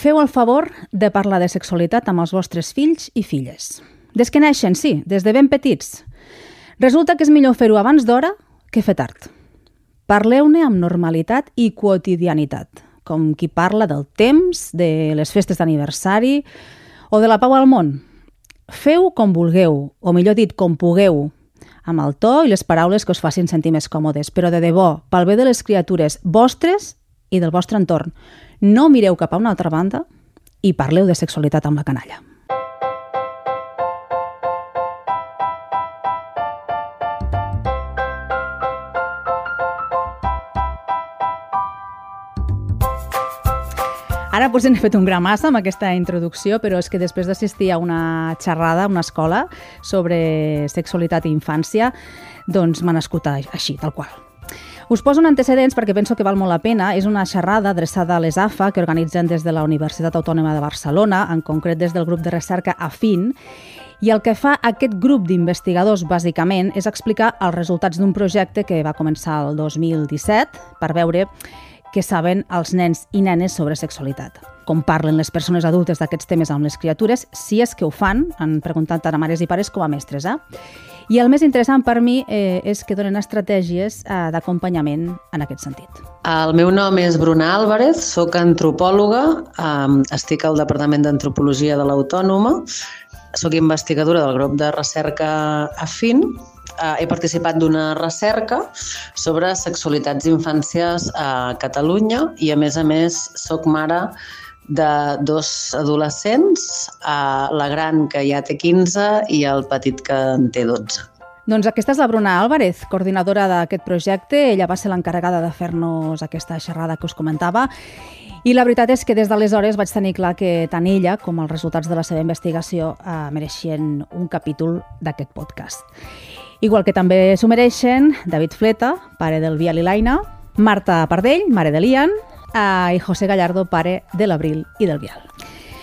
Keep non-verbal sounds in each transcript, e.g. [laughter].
Feu el favor de parlar de sexualitat amb els vostres fills i filles. Des que neixen, sí, des de ben petits. Resulta que és millor fer-ho abans d'hora que fer tard. Parleu-ne amb normalitat i quotidianitat, com qui parla del temps, de les festes d'aniversari o de la pau al món. Feu com vulgueu, o millor dit, com pugueu, amb el to i les paraules que us facin sentir més còmodes, però de debò, pel bé de les criatures vostres i del vostre entorn. No mireu cap a una altra banda i parleu de sexualitat amb la canalla. Ara potser n'he fet un gram massa amb aquesta introducció, però és que després d'assistir a una xerrada a una escola sobre sexualitat i infància, doncs m'ha nascut així, tal qual. Us poso un antecedents perquè penso que val molt la pena. És una xerrada adreçada a les AFA que organitzen des de la Universitat Autònoma de Barcelona, en concret des del grup de recerca AFIN, i el que fa aquest grup d'investigadors, bàsicament, és explicar els resultats d'un projecte que va començar el 2017 per veure què saben els nens i nenes sobre sexualitat. Com parlen les persones adultes d'aquests temes amb les criatures, si és que ho fan, han preguntat tant a mares i pares com a mestres. Eh? I el més interessant per mi eh, és que donen estratègies eh, d'acompanyament en aquest sentit. El meu nom és Bruna Álvarez, sóc antropòloga, eh, estic al Departament d'Antropologia de l'Autònoma, sóc investigadora del grup de recerca AFIN eh, he participat d'una recerca sobre sexualitats d'infàncies a Catalunya i, a més a més, sóc mare de dos adolescents, eh, la gran que ja té 15 i el petit que en té 12. Doncs aquesta és la Bruna Álvarez, coordinadora d'aquest projecte. Ella va ser l'encarregada de fer-nos aquesta xerrada que us comentava i la veritat és que des d'aleshores vaig tenir clar que tant ella com els resultats de la seva investigació eh, mereixien un capítol d'aquest podcast. Igual que també s'ho mereixen David Fleta, pare del Biel i l'Aina, Marta Pardell, mare de l'Ian, eh, i José Gallardo, pare de l'Abril i del Biel.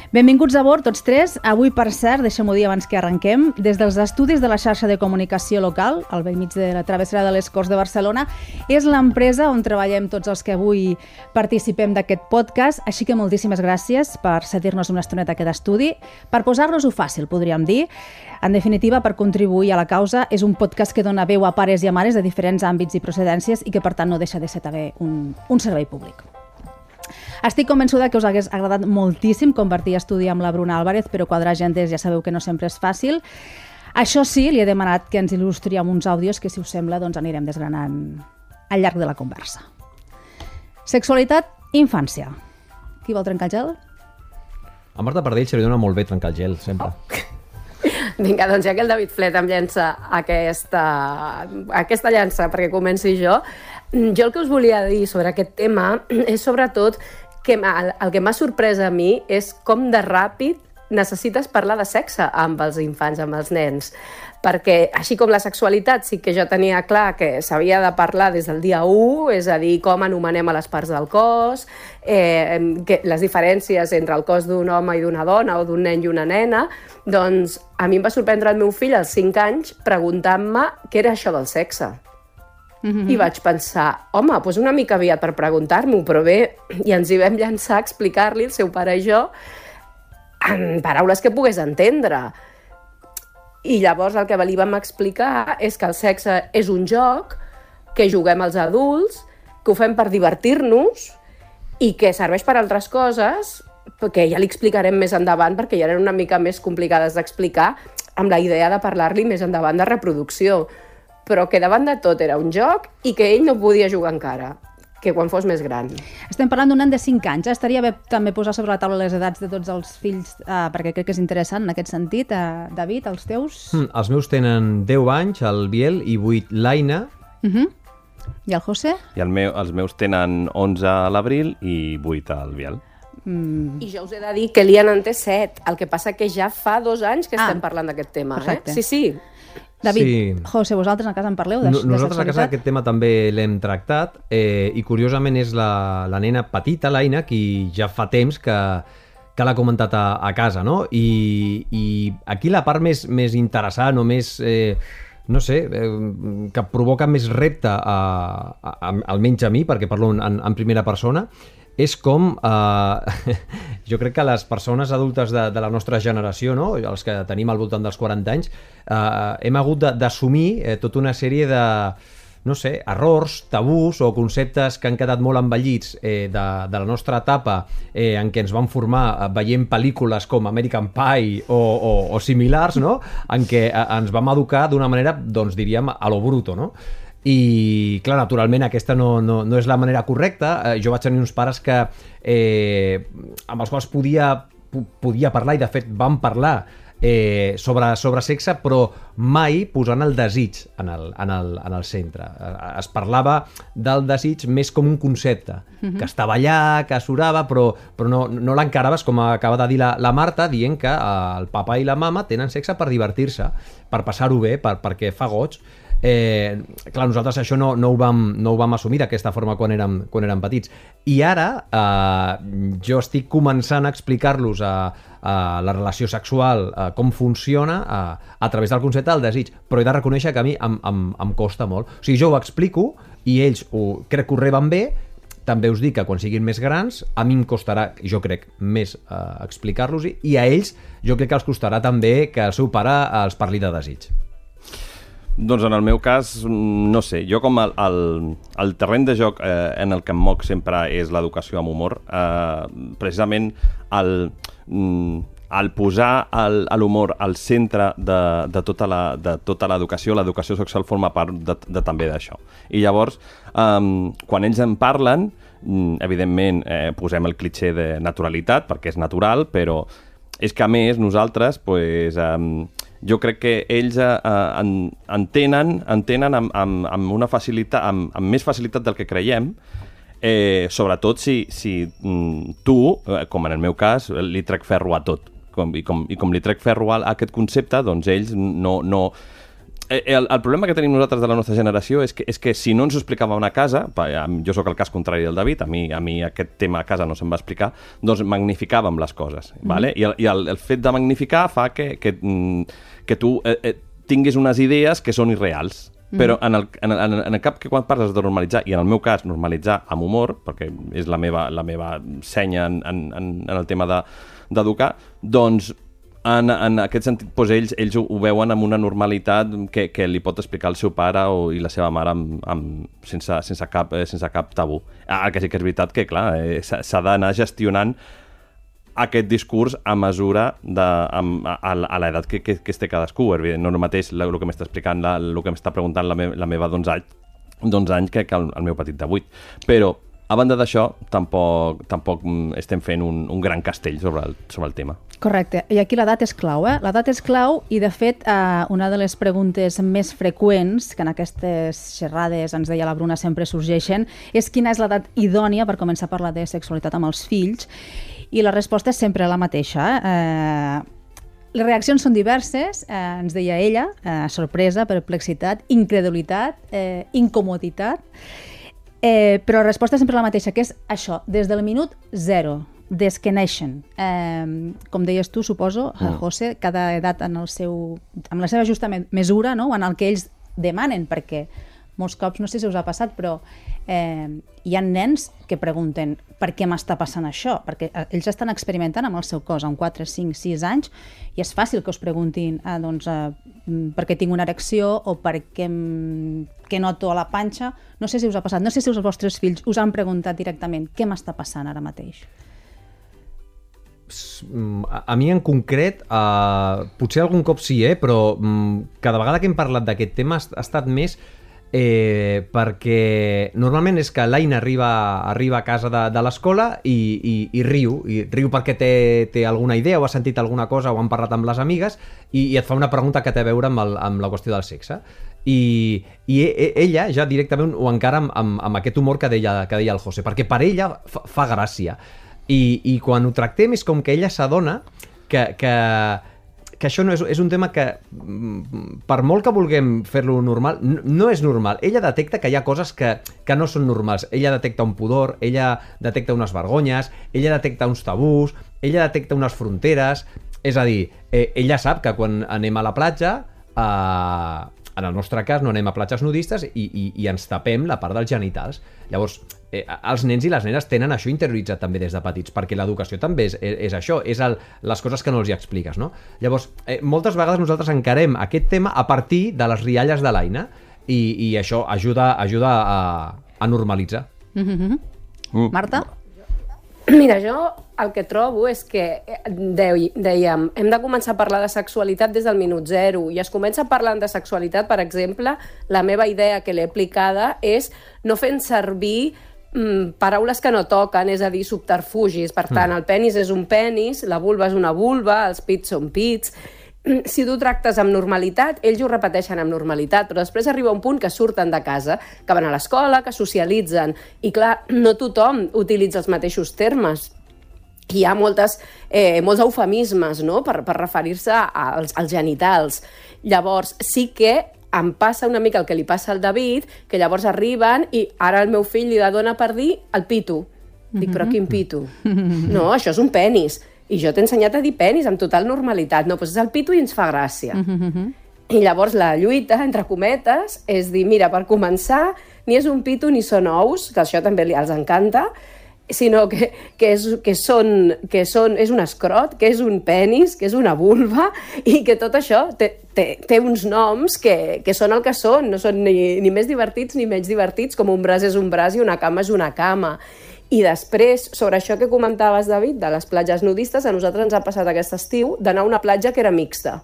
Benvinguts a bord, tots tres. Avui, per cert, deixem-ho dir abans que arrenquem, des dels estudis de la xarxa de comunicació local, al vell mig de la travessera de les Corts de Barcelona, és l'empresa on treballem tots els que avui participem d'aquest podcast, així que moltíssimes gràcies per cedir-nos una estoneta aquest estudi, per posar-nos-ho fàcil, podríem dir. En definitiva, per contribuir a la causa, és un podcast que dona veu a pares i a mares de diferents àmbits i procedències i que, per tant, no deixa de ser també un, un servei públic. Estic convençuda que us hagués agradat moltíssim compartir estudi amb la Bruna Álvarez, però quadrar agendes ja sabeu que no sempre és fàcil. Això sí, li he demanat que ens il·lustri amb uns àudios que, si us sembla, doncs anirem desgranant al llarg de la conversa. Sexualitat infància. Qui vol trencar el gel? A Marta Pardell se li dona molt bé trencar el gel, sempre. Oh. Vinga, doncs ja que el David Flet em llença aquesta, aquesta llança perquè comenci jo, jo el que us volia dir sobre aquest tema és sobretot que el, el que m'ha sorprès a mi és com de ràpid necessites parlar de sexe amb els infants, amb els nens perquè així com la sexualitat sí que jo tenia clar que s'havia de parlar des del dia 1, és a dir, com anomenem a les parts del cos, eh, que, les diferències entre el cos d'un home i d'una dona o d'un nen i una nena, doncs a mi em va sorprendre el meu fill als 5 anys preguntant-me què era això del sexe. Mm -hmm. I vaig pensar, home, doncs una mica aviat per preguntar-m'ho, però bé, i ens hi vam llançar a explicar-li, el seu pare i jo, en paraules que pogués entendre. I llavors el que li vam explicar és que el sexe és un joc, que juguem els adults, que ho fem per divertir-nos i que serveix per altres coses, que ja li explicarem més endavant perquè ja eren una mica més complicades d'explicar amb la idea de parlar-li més endavant de reproducció, però que davant de tot era un joc i que ell no podia jugar encara que quan fos més gran. Estem parlant d'un nen de 5 anys. Eh? Estaria bé també posar sobre la taula les edats de tots els fills, eh, perquè crec que és interessant en aquest sentit. Eh, David, els teus? Mm, els meus tenen 10 anys, el Biel, i 8 l'Aina. Uh mhm. -huh. I el José? I el meu, els meus tenen 11 a l'abril i 8 al Biel. Mm. I jo us he de dir que l'Ian en té 7, el que passa que ja fa dos anys que ah, estem parlant d'aquest tema. Perfecte. Eh? Sí, sí. David, sí. José, vosaltres a casa en parleu de, no, de Nosaltres a casa aquest tema també l'hem tractat eh, i curiosament és la, la nena petita, l'Aina, qui ja fa temps que, que l'ha comentat a, a casa, no? I, I aquí la part més, més interessant o més... Eh, no sé, eh, que provoca més repte, a, a, a, almenys a mi, perquè parlo en, en primera persona, és com... Eh, [laughs] jo crec que les persones adultes de, de la nostra generació, no? els que tenim al voltant dels 40 anys, eh, hem hagut d'assumir eh, tota una sèrie de no sé, errors, tabús o conceptes que han quedat molt envellits eh, de, de la nostra etapa eh, en què ens vam formar eh, veient pel·lícules com American Pie o, o, o similars, no? en què eh, ens vam educar d'una manera, doncs diríem, a lo bruto, no? I clar, naturalment aquesta no, no, no és la manera correcta eh, jo vaig tenir uns pares que eh, amb els quals podia, podia parlar i de fet vam parlar eh, sobre, sobre sexe, però mai posant el desig en el, en el, en el centre. Eh, es parlava del desig més com un concepte, uh -huh. que estava allà, que surava, però, però no, no l'encaraves, com acaba de dir la, la Marta, dient que eh, el papa i la mama tenen sexe per divertir-se, per passar-ho bé, per, perquè fa goig, Eh, clar, nosaltres això no, no, ho vam, no ho vam assumir d'aquesta forma quan érem, quan érem petits. I ara eh, jo estic començant a explicar-los a, a la relació sexual, a com funciona a, a través del concepte del desig, però he de reconèixer que a mi em, em, em costa molt. O sigui, jo ho explico i ells ho, crec que ho reben bé, també us dic que quan siguin més grans, a mi em costarà, jo crec, més eh, explicar-los i a ells jo crec que els costarà també que el seu pare els parli de desig. Doncs en el meu cas, no sé, jo com el, el, el terreny de joc eh, en el que em moc sempre és l'educació amb humor, eh, precisament el, mm, el posar l'humor al centre de, de tota l'educació, l'educació sexual forma part de, de també d'això. I llavors, eh, quan ells en parlen, mm, evidentment eh, posem el clitxer de naturalitat, perquè és natural, però és que a més nosaltres, pues, eh, jo crec que ells eh, en, entenen, entenen amb, amb, amb, una facilitat, amb, amb més facilitat del que creiem, eh, sobretot si, si mm, tu, eh, com en el meu cas, li trec ferro a tot. Com, i, com, I com li trec ferro a, aquest concepte, doncs ells no, no, el, el problema que tenim nosaltres de la nostra generació és que, és que si no ens ho explicava una casa, jo sóc el cas contrari del David, a mi, a mi aquest tema a casa no se'm va explicar, doncs magnificàvem les coses, mm -hmm. vale? i, el, i el, el fet de magnificar fa que, que, mm, que tu eh, eh, tinguis unes idees que són irreals. Mm. Però en el, en, el, en el cap que quan parles de normalitzar, i en el meu cas normalitzar amb humor, perquè és la meva, la meva senya en, en, en el tema d'educar, de, doncs en, en aquest sentit, doncs ells, ells ho, ho veuen amb una normalitat que, que li pot explicar el seu pare o, i la seva mare amb, amb, sense, sense, cap, eh, sense cap tabú. El que sí que és veritat que, clar, eh, s'ha d'anar gestionant aquest discurs a mesura de, a, a, a l'edat que, que, que es té cadascú. Evident, no el mateix el que m'està explicant, la, el que m'està preguntant la, me, la meva d'11 anys, d'11 anys que, que el, el meu petit de 8. Però a banda d'això, tampoc, tampoc estem fent un, un gran castell sobre el, sobre el tema. Correcte. I aquí l'edat és clau, eh? L'edat és clau i, de fet, eh, una de les preguntes més freqüents que en aquestes xerrades, ens deia la Bruna, sempre sorgeixen, és quina és l'edat idònia per començar a parlar de sexualitat amb els fills. I la resposta és sempre la mateixa. Eh? Les reaccions són diverses, eh, ens deia ella, eh, sorpresa, perplexitat, incredulitat, eh, incomoditat, Eh, però la resposta és sempre la mateixa, que és això, des del minut zero, des que neixen. Eh, com deies tu, suposo, mm. José, cada edat en el seu, amb la seva justa mesura, no? en el que ells demanen, perquè molts cops, no sé si us ha passat, però eh, hi ha nens que pregunten per què m'està passant això? Perquè eh, ells estan experimentant amb el seu cos, amb 4, 5, 6 anys, i és fàcil que us preguntin ah, doncs, eh, per què tinc una erecció o per què que noto a la panxa. No sé si us ha passat, no sé si els vostres fills us han preguntat directament què m'està passant ara mateix. Mm, a mi en concret, uh, potser algun cop sí, eh? però um, cada vegada que hem parlat d'aquest tema ha estat més eh, perquè normalment és que l'Aina arriba, arriba a casa de, de l'escola i, i, i riu, i riu perquè té, té alguna idea o ha sentit alguna cosa o han parlat amb les amigues i, i et fa una pregunta que té a veure amb, el, amb la qüestió del sexe. I, i e, e, ella ja directament ho encara amb, amb, amb aquest humor que deia, que deia el José, perquè per ella fa, fa gràcia. I, i quan ho tractem és com que ella s'adona que, que, que això no és, és un tema que, mm, per molt que vulguem fer-lo normal, no, no és normal. Ella detecta que hi ha coses que, que no són normals. Ella detecta un pudor, ella detecta unes vergonyes, ella detecta uns tabús, ella detecta unes fronteres... És a dir, eh, ella sap que quan anem a la platja, eh, en el nostre cas no anem a platges nudistes i, i, i ens tapem la part dels genitals. Llavors, eh, els nens i les nenes tenen això interioritzat també des de petits, perquè l'educació també és, és, és això, és el, les coses que no els hi expliques, no? Llavors, eh, moltes vegades nosaltres encarem aquest tema a partir de les rialles de l'Aina i, i això ajuda, ajuda a, a normalitzar. Mm -hmm. Mm. Marta? Mira, jo el que trobo és que, eh, dei- dèiem, hem de començar a parlar de sexualitat des del minut zero i es comença parlant de sexualitat, per exemple, la meva idea que l'he aplicada és no fent servir mm, paraules que no toquen, és a dir, subterfugis. Per tant, el penis és un penis, la vulva és una vulva, els pits són pits... Mm, [clears throat] Si tu tractes amb normalitat, ells ho repeteixen amb normalitat, però després arriba un punt que surten de casa, que van a l'escola, que socialitzen, i clar, no tothom utilitza els mateixos termes hi ha moltes, eh, molts eufemismes no? per, per referir-se als, als genitals. Llavors, sí que em passa una mica el que li passa al David, que llavors arriben i ara el meu fill li dona per dir el pitu. Dic, però quin pitu? [laughs] No, això és un penis. I jo t'he ensenyat a dir penis amb total normalitat. No, doncs és el pitu i ens fa gràcia. I llavors la lluita, entre cometes, és dir, mira, per començar, ni és un pitu ni són ous, que això també els encanta, sinó que, que, és, que, són, que són, és un escrot, que és un penis, que és una vulva, i que tot això té, té, té uns noms que, que són el que són, no són ni, ni més divertits ni menys divertits, com un braç és un braç i una cama és una cama. I després, sobre això que comentaves, David, de les platges nudistes, a nosaltres ens ha passat aquest estiu d'anar a una platja que era mixta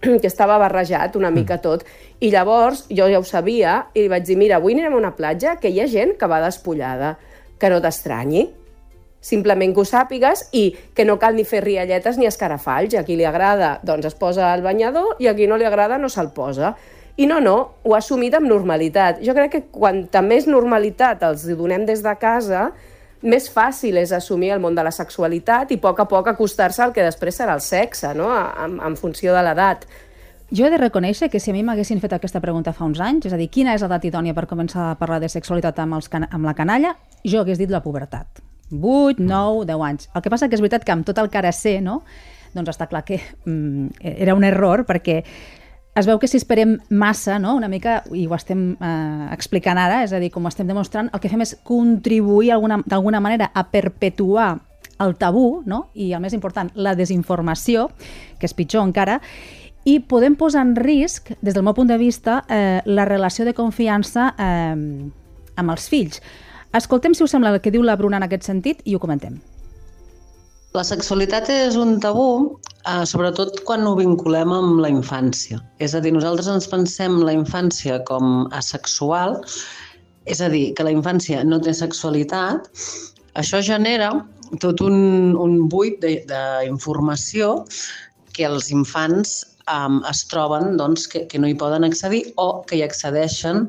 [clears throat] que estava barrejat una mica tot. I llavors jo ja ho sabia i li vaig dir, mira, avui anirem a una platja que hi ha gent que va despullada, que no t'estranyi, simplement que ho sàpigues i que no cal ni fer rialletes ni escarafalls. A qui li agrada, doncs es posa al banyador i a qui no li agrada no se'l posa. I no, no, ho ha assumit amb normalitat. Jo crec que quanta més normalitat els donem des de casa, més fàcil és assumir el món de la sexualitat i a poc a poc acostar-se al que després serà el sexe, no? en, en funció de l'edat. Jo he de reconèixer que si a mi m'haguessin fet aquesta pregunta fa uns anys, és a dir, quina és l'edat idònia per començar a parlar de sexualitat amb, els can amb la canalla, jo hagués dit la pubertat. 8, 9, 10 anys. El que passa que és veritat que amb tot el que ara sé, no? doncs està clar que mm, era un error perquè es veu que si esperem massa, no? una mica, i ho estem eh, explicant ara, és a dir, com ho estem demostrant, el que fem és contribuir alguna- d'alguna manera a perpetuar el tabú, no? i el més important, la desinformació, que és pitjor encara, i podem posar en risc, des del meu punt de vista, eh, la relació de confiança eh, amb els fills. Escoltem, si us sembla, el que diu la Bruna en aquest sentit i ho comentem. La sexualitat és un tabú, eh, sobretot quan ho vinculem amb la infància. És a dir, nosaltres ens pensem la infància com asexual, és a dir, que la infància no té sexualitat, això genera tot un, un buit d'informació que els infants um, es troben doncs, que, que no hi poden accedir o que hi accedeixen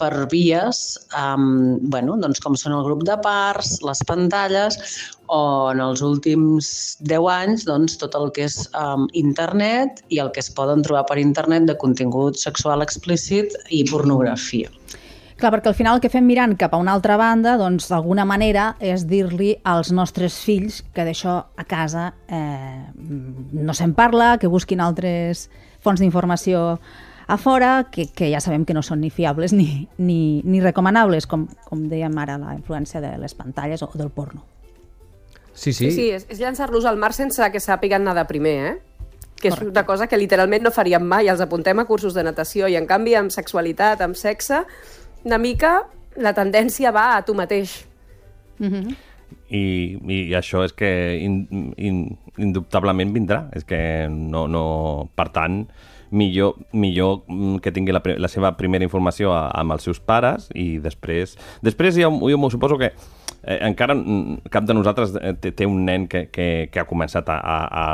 per vies um, bueno, doncs com són el grup de parts, les pantalles o en els últims 10 anys doncs, tot el que és um, internet i el que es poden trobar per internet de contingut sexual explícit i pornografia. Clar, perquè al final el que fem mirant cap a una altra banda, doncs d'alguna manera és dir-li als nostres fills que d'això a casa eh, no se'n parla, que busquin altres fonts d'informació a fora, que, que ja sabem que no són ni fiables ni, ni, ni recomanables, com, com dèiem ara, la influència de les pantalles o del porno. Sí, Sí, sí. sí, és, és llançar-los al mar sense que sàpiguen nedar primer, eh? Que és una cosa que literalment no faríem mai, els apuntem a cursos de natació i en canvi amb sexualitat, amb sexe, una mica la tendència va a tu mateix. I, i això és que in, in, indubtablement vindrà. És que no, no... Per tant, millor, millor mm, que tingui la, la seva primera informació a, amb els seus pares i després... Després jo, jo m'ho suposo que eh, encara mm, cap de nosaltres eh, té, té un nen que, que, que ha començat a, a, a,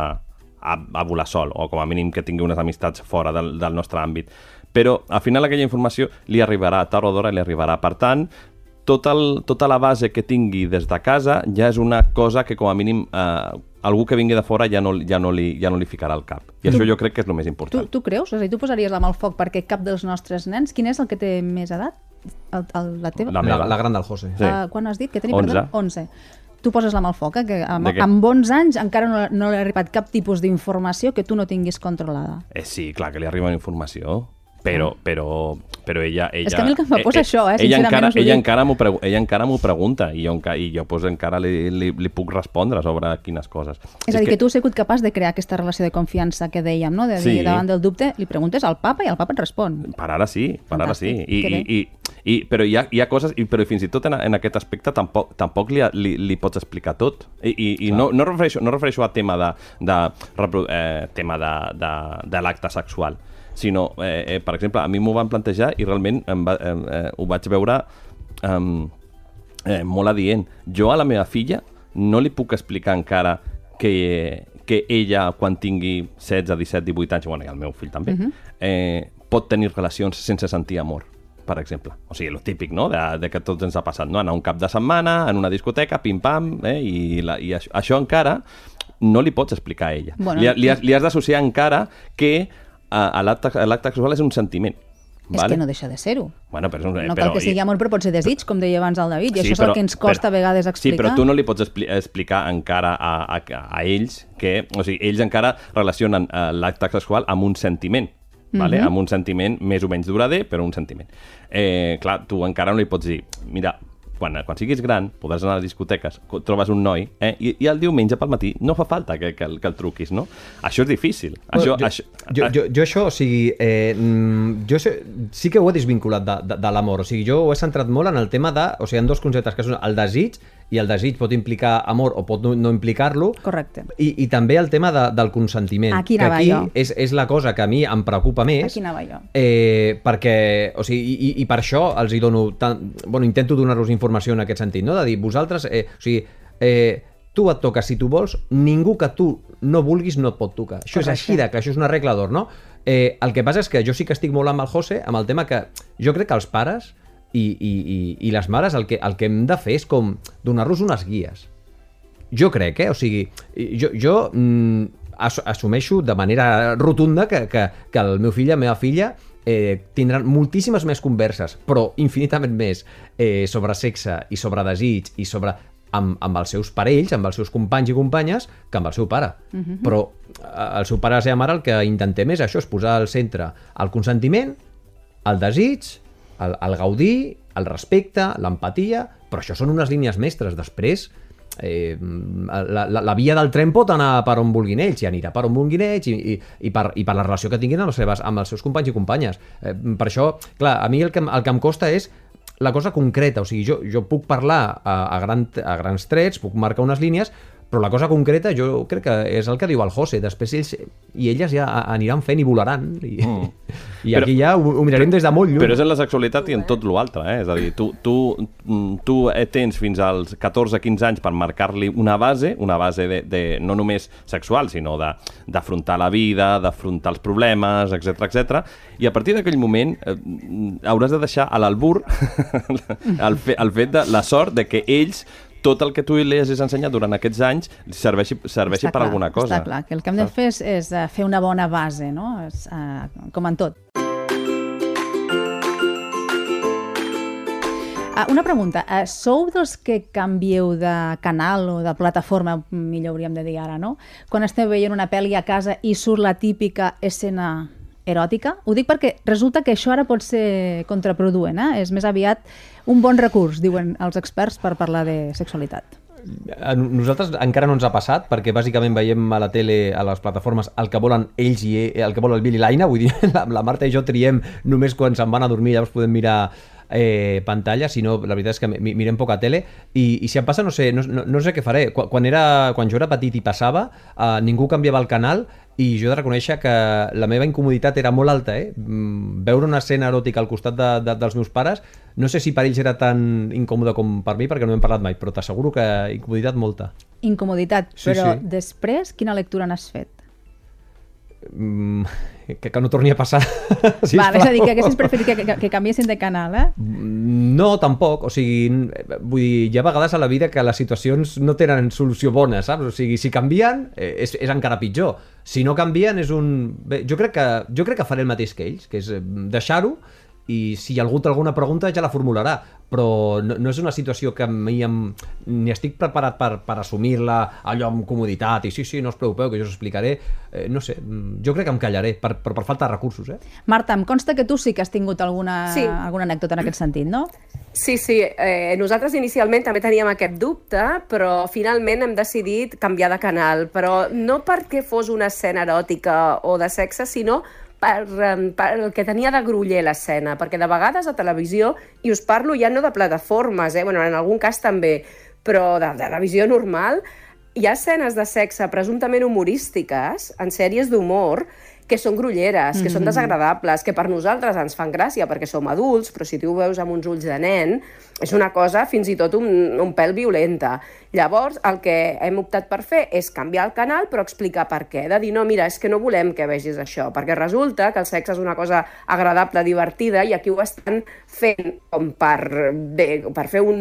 a, a volar sol, o com a mínim que tingui unes amistats fora del, del nostre àmbit. Però al final aquella informació li arribarà tard o d'hora, li arribarà. Per tant, tot el, tota la base que tingui des de casa ja és una cosa que com a mínim eh, algú que vingui de fora ja no, ja no, li, ja no li ficarà al cap. I això jo crec que és el més Tu, important. tu creus? És a dir, tu posaries la mà al foc perquè cap dels nostres nens... Quin és el que té més edat? El, el, la teva? La La, meva. la gran del José. Sí. Uh, quan has dit que tenia? 11. Perdó? 11. Tu poses la mà al foc, eh? que amb, amb bons anys encara no, no li ha arribat cap tipus d'informació que tu no tinguis controlada. Eh, sí, clar que li arriba informació, però, però, però ella, ella... És que a mi el que em fa por és això, eh, ella encara, ella encara m'ho pregu pregunta i jo, i jo pues, encara li, li, li puc respondre sobre quines coses. És a dir, que tu has sigut capaç de crear aquesta relació de confiança que dèiem, no? De dir, Sí. davant del dubte, li preguntes al papa i el papa et respon. Per ara sí, per ara sí. Fantàstic, I, que i, i, i, però hi ha, hi ha coses, i, però fins i tot en, en aquest aspecte tampoc, tampoc li, li, li pots explicar tot. I, i, i no, no, refereixo, no refereixo a tema de, de, eh, tema de, de, de l'acte sexual, sinó, eh, eh, per exemple, a mi m'ho van plantejar i realment em va, eh, eh, ho vaig veure eh, eh, molt adient. Jo a la meva filla no li puc explicar encara que, que ella, quan tingui 16, 17, 18 anys, bueno, i el meu fill també, uh -huh. eh, pot tenir relacions sense sentir amor per exemple. O sigui, el típic, no?, de, de que tots ens ha passat, no?, anar un cap de setmana, en una discoteca, pim-pam, eh? i, la, i això, això encara no li pots explicar a ella. Bueno, li, li, has, li has d'associar encara que l'acte sexual és un sentiment. És que no deixa de ser-ho. Bueno, però, No però, cal que sigui amor, però pot ser desig, com deia abans el David, i això és però- el que ens costa però- a vegades Sí, explicar. però tu no li pots expli explicar encara a, a, a ells que... O sigui, ells encara relacionen uh, l'acte sexual amb un sentiment, vale? Mhm. amb un sentiment més o menys durader, però un sentiment. Eh, clar, tu encara no li pots dir, mira, quan, quan siguis gran, podràs anar a discoteques, co- trobes un noi, eh, i, i el diumenge pel matí no fa falta que, que, el- que el truquis, no? Això és difícil. Això, jo, això, jo, jo, jo això, o sigui, eh, mm, jo sé, sí que ho he desvinculat de, de, de l'amor, o sigui, jo ho he centrat molt en el tema de, o sigui, en dos conceptes, que són el desig, i el desig pot implicar amor o pot no, no implicar-lo, Correcte. i, i també el tema de, del consentiment, Aquí que aquí jo. és, és la cosa que a mi em preocupa més, Aquí anava jo. Eh, perquè, o sigui, i, i per això els hi dono tant, bueno, intento donar-los informació en aquest sentit, no? De dir, vosaltres, eh, o sigui, eh, tu et toques si tu vols, ningú que tu no vulguis no et pot tocar. Això Correcte. és així de que això és una regla d'or, no? Eh, el que passa és que jo sí que estic molt amb el José, amb el tema que jo crec que els pares i, i, i, i les mares el que, el que hem de fer és com donar-los unes guies. Jo crec, eh? O sigui, jo, jo mm, ass assumeixo de manera rotunda que, que, que el meu fill i la meva filla eh, tindran moltíssimes més converses, però infinitament més eh, sobre sexe i sobre desig i sobre amb, amb els seus parells, amb els seus companys i companyes, que amb el seu pare. Però eh, el seu pare i la seva mare el que intentem és això, és posar al centre el consentiment, el desig, el, el gaudir, el respecte, l'empatia, però això són unes línies mestres. Després, eh, la, la, la via del tren pot anar per on vulguin ells, i anirà per on vulguin ells, i, i, i, per, i per la relació que tinguin amb, les seves, amb els seus companys i companyes. Eh, per això, clar, a mi el que, el que em costa és la cosa concreta, o sigui, jo, jo puc parlar a, a, gran, a grans trets, puc marcar unes línies, però la cosa concreta jo crec que és el que diu el José, després ells i elles ja aniran fent i volaran, i, mm. [laughs] i Però- aquí ja ho, ho mirarem des de molt lluny. Però és en la sexualitat i en tot l'altre, eh? És a dir, tu, tu, mm, tu eh, tens fins als 14-15 anys per marcar-li una base, una base de, de, no només sexual, sinó d'afrontar la vida, d'afrontar els problemes, etc etc. i a partir d'aquell moment eh, mm, hauràs de deixar a l'albur [laughs] el, fe, el fet de la sort de que ells tot el que tu li hagis ensenyat durant aquests anys serveixi, serveixi Està per clar, alguna cosa. Està clar, que el que hem de fer és, és eh, fer una bona base, no? És, eh, com en tot. Ah, una pregunta, eh, sou dels que canvieu de canal o de plataforma, millor hauríem de dir ara, no? Quan esteu veient una pel·li a casa i surt la típica escena eròtica? Ho dic perquè resulta que això ara pot ser contraproduent, eh? És més aviat un bon recurs, diuen els experts, per parlar de sexualitat. A nosaltres encara no ens ha passat perquè bàsicament veiem a la tele, a les plataformes, el que volen ells i el que vol el Bill i l'Aina, vull dir, [laughs] la, la Marta i jo triem només quan se'n van a dormir, llavors podem mirar eh, pantalla, si no, la veritat és que mi- mirem poca tele i, i si em passa, no sé, no, no, sé què faré. Quan, quan, era, quan jo era petit i passava, eh, ningú canviava el canal i jo he de reconèixer que la meva incomoditat era molt alta, eh? Mm, Veure una escena eròtica al costat de, de, dels meus pares, no sé si per ells era tan incòmode com per mi, perquè no hem parlat mai, però t'asseguro que incomoditat molta. Incomoditat, Sí, però sí. després quina lectura n'has fet? Mm, [laughs] que, que no torni a passar. [laughs] Sí, Vale, és a dir, que haguessis preferit que, que, que canviessin de canal, eh? No, tampoc. O sigui, n- vull dir, hi ha vegades a la vida que les situacions no tenen solució bona, saps? O sigui, si canvien, eh, és, és encara pitjor. Si no canvien, és un... Bé, jo crec, que, jo crec que faré el mateix que ells, que és eh, deixar-ho i si algú té alguna pregunta ja la formularà però no, no és una situació que a mi em, ni estic preparat per, per assumir-la allò amb comoditat i sí, sí, no us preocupeu que jo us explicaré eh, no sé, mm, jo crec que em callaré per, per, per falta de recursos eh? Marta, em consta que tu sí que has tingut alguna, Sí. alguna anècdota en aquest sentit, no? Sí, sí, eh, nosaltres inicialment també teníem aquest dubte, però finalment hem decidit canviar de canal, però no perquè fos una escena eròtica o de sexe, sinó per, per el que tenia de gruller l'escena, perquè de vegades a televisió, i us parlo ja no de plataformes, eh? bueno, en algun cas també, però de, de televisió normal, hi ha escenes de sexe presumptament humorístiques en sèries d'humor que són grulleres, que són desagradables, que per nosaltres ens fan gràcia perquè som adults, però si tu ho veus amb uns ulls de nen, és una cosa fins i tot un, un pèl violenta. Llavors, el que hem optat per fer és canviar el canal, però explicar per què. De dir, no, mira, és que no volem que vegis això, perquè resulta que el sexe és una cosa agradable, divertida, i aquí ho estan fent com per, bé, per fer un,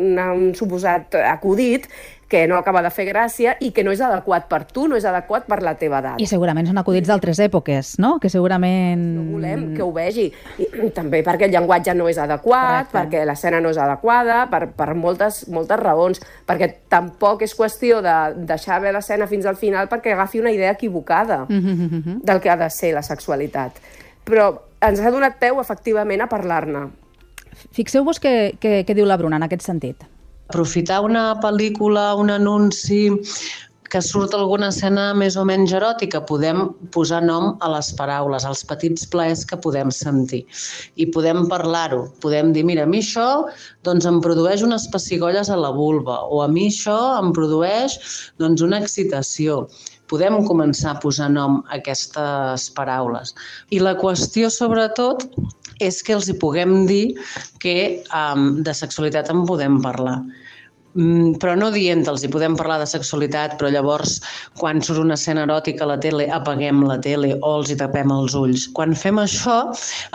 una, un suposat acudit que no acaba de fer gràcia i que no és adequat per tu, no és adequat per la teva edat. I segurament són acudits d'altres èpoques, no? Que segurament... No volem que ho vegi. I també perquè el llenguatge no és adequat, Correcte. perquè l'escena no és adequada, per, per moltes, moltes raons, perquè tampoc és qüestió de deixar bé l'escena fins al final perquè agafi una idea equivocada Mhm. del que ha de ser la sexualitat. Però ens ha donat peu, efectivament, a parlar-ne. Fixeu-vos què, què, què diu la Bruna en aquest sentit. Aprofitar una pel·lícula, un anunci que surt alguna escena més o menys eròtica, podem posar nom a les paraules, als petits plaers que podem sentir. I podem parlar-ho. Podem dir, mira, a mi això doncs, em produeix unes pessigolles a la vulva, o a mi això em produeix doncs, una excitació. Podem començar a posar nom a aquestes paraules. I la qüestió, sobretot, és que els hi puguem dir que um, de sexualitat en podem parlar. Mm, però no dient els hi podem parlar de sexualitat, però llavors quan surt una escena eròtica a la tele apaguem la tele o els hi tapem els ulls. Quan fem això,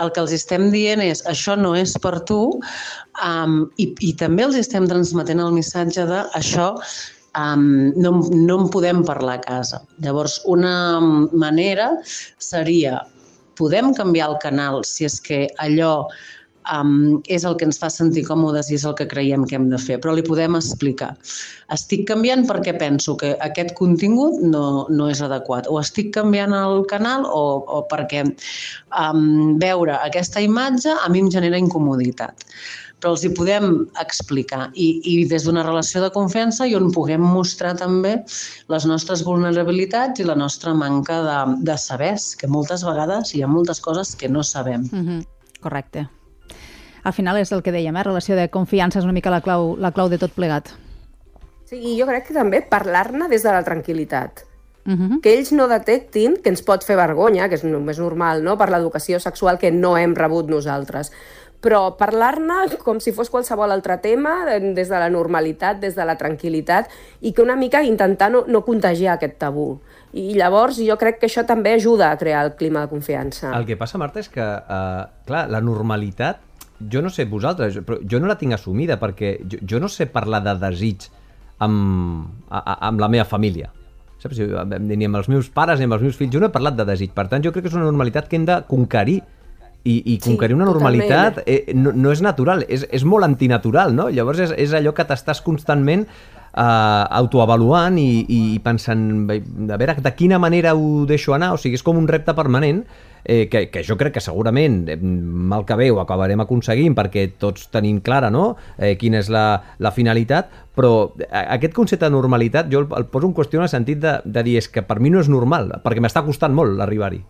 el que els estem dient és això no és per tu um, i, i també els estem transmetent el missatge de això um, no, no en podem parlar a casa. Llavors, una manera seria podem canviar el canal si és que allò um, és el que ens fa sentir còmodes i és el que creiem que hem de fer, però li podem explicar. Estic canviant perquè penso que aquest contingut no, no és adequat, o estic canviant el canal o, o perquè um, veure aquesta imatge a mi em genera incomoditat però els hi podem explicar i, i des d'una relació de confiança i on puguem mostrar també les nostres vulnerabilitats i la nostra manca de, de sabers, que moltes vegades hi ha moltes coses que no sabem. Mm -hmm. Correcte. Al final és el que dèiem, eh? relació de confiança és una mica la clau, la clau de tot plegat. Sí, I jo crec que també parlar-ne des de la tranquil·litat. Mm -hmm. que ells no detectin que ens pot fer vergonya, que és només normal, no?, per l'educació sexual que no hem rebut nosaltres. Però parlar-ne com si fos qualsevol altre tema, eh, des de la normalitat, des de la tranquil·litat, i que una mica intentar no, no contagiar aquest tabú. I llavors jo crec que això també ajuda a crear el clima de confiança. El que passa, Marta, és que, uh, clar, la normalitat, jo no sé vosaltres, però jo no la tinc assumida perquè jo, jo no sé parlar de desig amb, a, a, amb la meva família. Saps? Jo, Ni amb els meus pares ni amb els meus fills. Jo no he parlat de desig. Per tant, jo crec que és una normalitat que hem de conquerir i, i conquerir una totalment. normalitat eh, no, no és natural, és, és molt antinatural, no? Llavors és, és allò que t'estàs constantment eh, autoavaluant i, i pensant a veure de quina manera ho deixo anar, o sigui, és com un repte permanent eh, que, que jo crec que segurament eh, mal que bé ho acabarem aconseguint perquè tots tenim clara no? eh, quina és la, la finalitat però aquest concepte de normalitat jo el, el poso en qüestió en el sentit de, de dir és que per mi no és normal, perquè m'està costant molt arribar-hi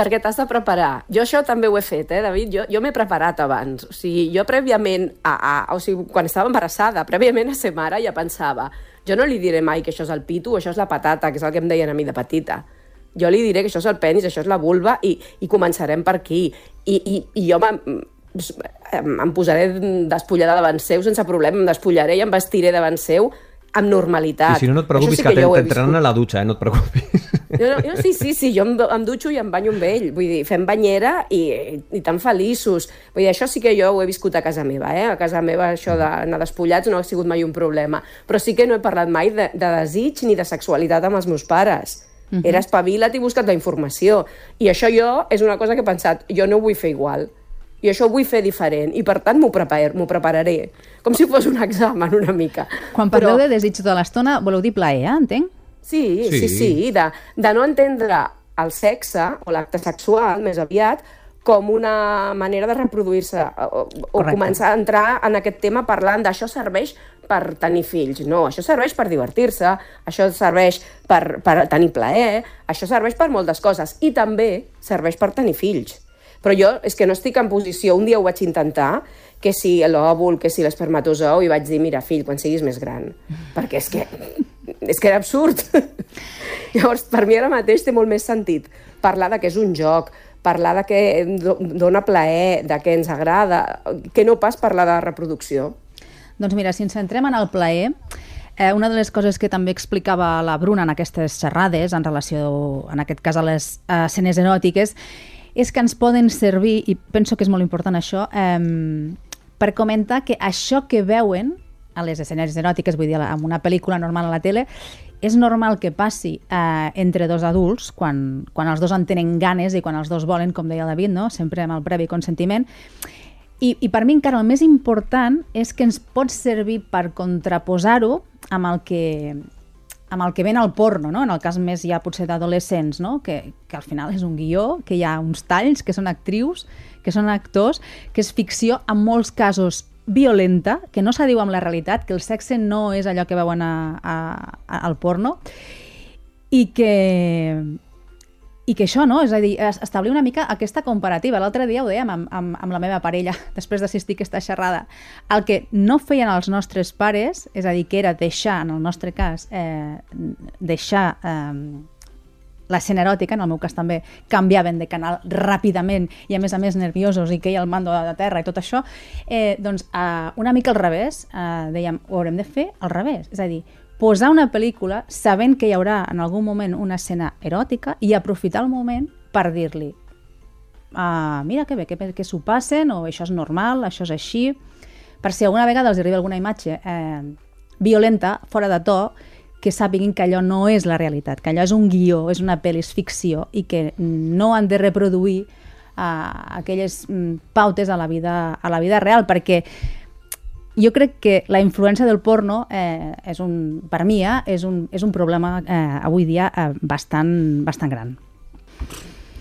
Perquè t'has de preparar. Jo això també ho he fet, eh, David? Jo, jo m'he preparat abans. O sigui, jo prèviament, a, a, o sigui, quan estava embarassada, prèviament a ser mare, ja pensava, jo no li diré mai que això és el pitu, això és la patata, que és el que em deien a mi de petita. Jo li diré que això és el penis, això és la vulva, i, i començarem per aquí. I, i, i jo em, posaré despullada davant seu sense problema, em despullaré i em vestiré davant seu amb normalitat. i si no, no et Això preocupis sí que, he t'entraran a la dutxa, eh? no et preocupis jo, no, jo, sí, sí, sí, jo em, em dutxo i em banyo amb ell. Vull dir, fem banyera i, i tan feliços. Vull dir, això sí que jo ho he viscut a casa meva, eh? A casa meva això d'anar despullats no ha sigut mai un problema. Però sí que no he parlat mai de, de desig ni de sexualitat amb els meus pares. Uh -huh. Era espavila't i busca't la informació. I això jo és una cosa que he pensat, jo no ho vull fer igual. i això ho vull fer diferent, i per tant m'ho prepar prepararé, com si fos un examen una mica. Quan parleu Però... de desig tota l'estona, voleu dir plaer, eh? entenc? Sí, sí, sí, sí de, de no entendre el sexe o l'acte sexual, més aviat, com una manera de reproduir-se o, o començar a entrar en aquest tema parlant d'això serveix per tenir fills. No, això serveix per divertir-se, això serveix per, per tenir plaer, això serveix per moltes coses i també serveix per tenir fills. Però jo és que no estic en posició, un dia ho vaig intentar, que si l'òvul, que si l'espermatozou, i vaig dir, mira, fill, quan siguis més gran. Perquè és que, és que era absurd. [laughs] Llavors, per mi ara mateix té molt més sentit parlar de que és un joc, parlar de que dona plaer, de què ens agrada, que no pas parlar de reproducció. Doncs mira, si ens centrem en el plaer, eh, una de les coses que també explicava la Bruna en aquestes xerrades, en relació, en aquest cas, a les escenes eròtiques, és que ens poden servir, i penso que és molt important això, eh, per comentar que això que veuen a les escenes eròtiques, vull dir, en una pel·lícula normal a la tele, és normal que passi eh, entre dos adults, quan, quan els dos en tenen ganes i quan els dos volen, com deia David, no? sempre amb el previ consentiment. I, I per mi encara el més important és que ens pot servir per contraposar-ho amb el que amb el que ven al porno, no? en el cas més ja potser d'adolescents, no? que, que al final és un guió, que hi ha uns talls, que són actrius, que són actors, que és ficció, en molts casos violenta, que no s'adiu amb la realitat, que el sexe no és allò que veuen a, a, a, al porno, i que, i que això, no? És a dir, establir una mica aquesta comparativa. L'altre dia ho dèiem amb, amb, amb la meva parella, [laughs] després d'assistir aquesta xerrada. El que no feien els nostres pares, és a dir, que era deixar, en el nostre cas, eh, deixar eh, l'escena eròtica, en el meu cas també, canviaven de canal ràpidament i a més a més nerviosos i que hi ha el mando de terra i tot això, eh, doncs eh, una mica al revés, eh, dèiem, ho haurem de fer al revés, és a dir, posar una pel·lícula sabent que hi haurà en algun moment una escena eròtica i aprofitar el moment per dir-li uh, mira que bé, que, que s'ho passen o això és normal, això és així per si alguna vegada els arriba alguna imatge eh, violenta, fora de to que sàpiguin que allò no és la realitat, que allò és un guió, és una pel·li, és ficció i que no han de reproduir uh, aquelles um, pautes a la, vida, a la vida real, perquè jo crec que la influència del porno eh, és un, per mi eh, és, un, és un problema eh, avui dia eh, bastant, bastant gran.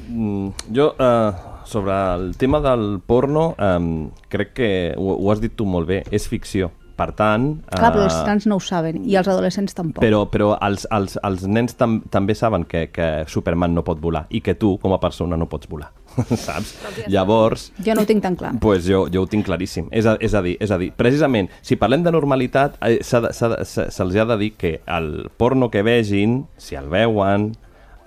Mm, jo, eh, sobre el tema del porno, eh, crec que ho, ho has dit tu molt bé, és ficció per tant... Clar, però els eh, nens no ho saben, i els adolescents tampoc. Però, però els, els, els nens tam també saben que, que Superman no pot volar i que tu, com a persona, no pots volar. [laughs] Saps? Llavors... Jo no ho tinc tan clar. Pues jo, jo ho tinc claríssim. És a, és a, dir, és a dir, precisament, si parlem de normalitat, eh, se'ls ha de dir que el porno que vegin, si el veuen,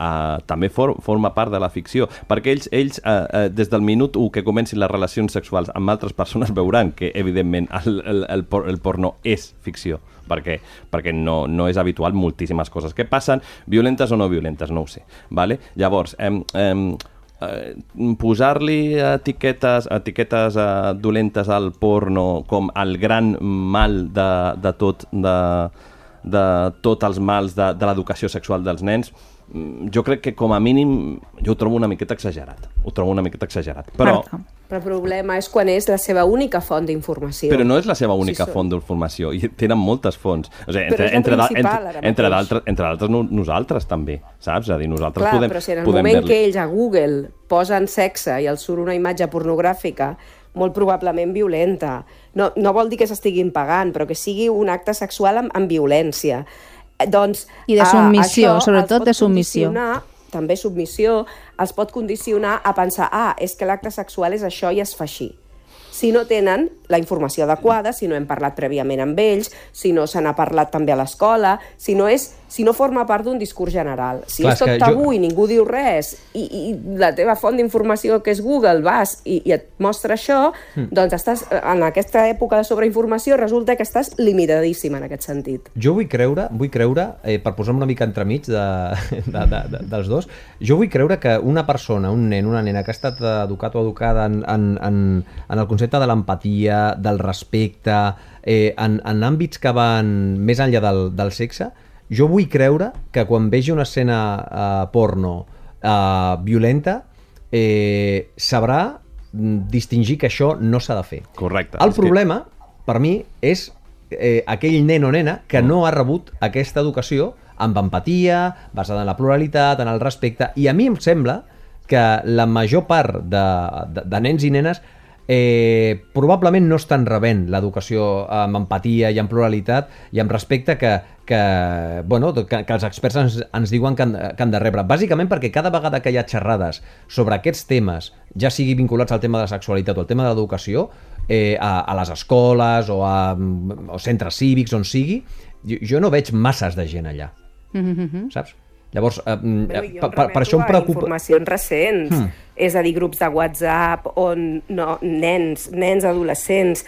uh, també for, forma part de la ficció, perquè ells, ells uh, uh, des del minut 1 que comencin les relacions sexuals amb altres persones veuran que, evidentment, el, el, el, por, el porno és ficció, perquè, perquè no, no és habitual moltíssimes coses que passen, violentes o no violentes, no ho sé. Vale? Llavors, em, em, eh, posar-li etiquetes, etiquetes eh, dolentes al porno com el gran mal de, de tot, de, de tots els mals de, de l'educació sexual dels nens, jo crec que com a mínim jo ho trobo una miqueta exagerat. Ho trobo una miqueta exagerat. Però, però el problema és quan és la seva única font d'informació. Però no és la seva única sí, font d'informació. I tenen moltes fonts. O sigui, entre, entre, entre, entre d'altres entre d'altres nosaltres també, saps? És a dir, nosaltres Clar, podem però si en el moment que ells a Google posen sexe i els surt una imatge pornogràfica molt probablement violenta. No, no vol dir que s'estiguin pagant, però que sigui un acte sexual amb, amb violència. Eh, doncs, I de submissió, uh, sobretot de submissió. També submissió, els pot condicionar a pensar ah, és que l'acte sexual és això i es fa així si no tenen la informació adequada, si no hem parlat prèviament amb ells, si no se n'ha parlat també a l'escola, si no és si no forma part d'un discurs general. Si Clar, és tot tabú jo... i ningú diu res i, i la teva font d'informació que és Google vas i, i et mostra això, mm. doncs estàs en aquesta època de sobreinformació resulta que estàs limitadíssim en aquest sentit. Jo vull creure, vull creure eh, per posar una mica entremig de, de, de, de, dels dos, jo vull creure que una persona, un nen, una nena que ha estat educat o educada en, en, en, en el concepte de l'empatia, del respecte, eh, en, en àmbits que van més enllà del, del sexe, jo vull creure que quan vegi una escena uh, porno uh, violenta eh, sabrà mm, distingir que això no s'ha de fer. Correcte. El És que- problema, per mi, és eh, aquell nen o nena que no ha rebut aquesta educació amb empatia, basada en la pluralitat, en el respecte, i a mi em sembla que la major part de, de, de nens i nenes eh, probablement no estan rebent l'educació amb empatia i amb pluralitat i amb respecte que, que, bueno, que, que els experts ens, ens diuen que han, que han de rebre. Bàsicament perquè cada vegada que hi ha xerrades sobre aquests temes, ja sigui vinculats al tema de la sexualitat o al tema de l'educació, eh, a, a les escoles o a o centres cívics, on sigui, jo, jo no veig masses de gent allà, Mm -hmm. saps? Llavors, eh, mm, Bueno, eh, jo per, per, això em preocupa... informacions recents, Hmm. és a dir, grups de WhatsApp on no, nens, nens adolescents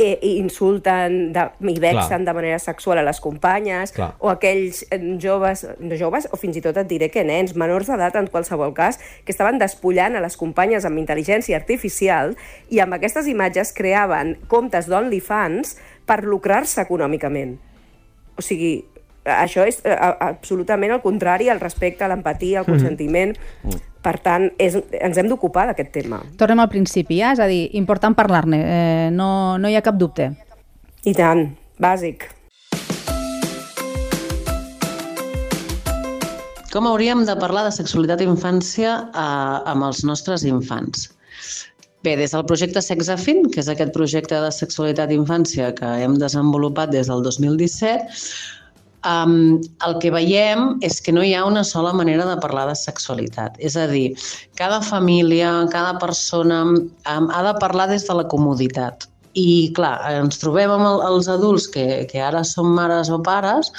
eh, insulten de, i vexen Clar. de manera sexual a les companyes, Clar. o aquells eh, joves, no joves, o fins i tot et diré que nens, menors d'edat en qualsevol cas, que estaven despullant a les companyes amb intel·ligència artificial i amb aquestes imatges creaven comptes d'OnlyFans per lucrar-se econòmicament. O sigui, això és eh, absolutament el contrari al respecte, a l'empatia, al consentiment. Per tant, és, ens hem d'ocupar d'aquest tema. Tornem al principi, ja? És a dir, important parlar-ne, eh, no, no hi ha cap dubte. I tant, bàsic. Com hauríem de parlar de sexualitat i infància eh, amb els nostres infants? Bé, des del projecte Sexafin, que és aquest projecte de sexualitat i infància que hem desenvolupat des del 2017, um, el que veiem és que no hi ha una sola manera de parlar de sexualitat. És a dir, cada família, cada persona um, ha de parlar des de la comoditat. I, clar, ens trobem amb el, els adults que, que ara som mares o pares,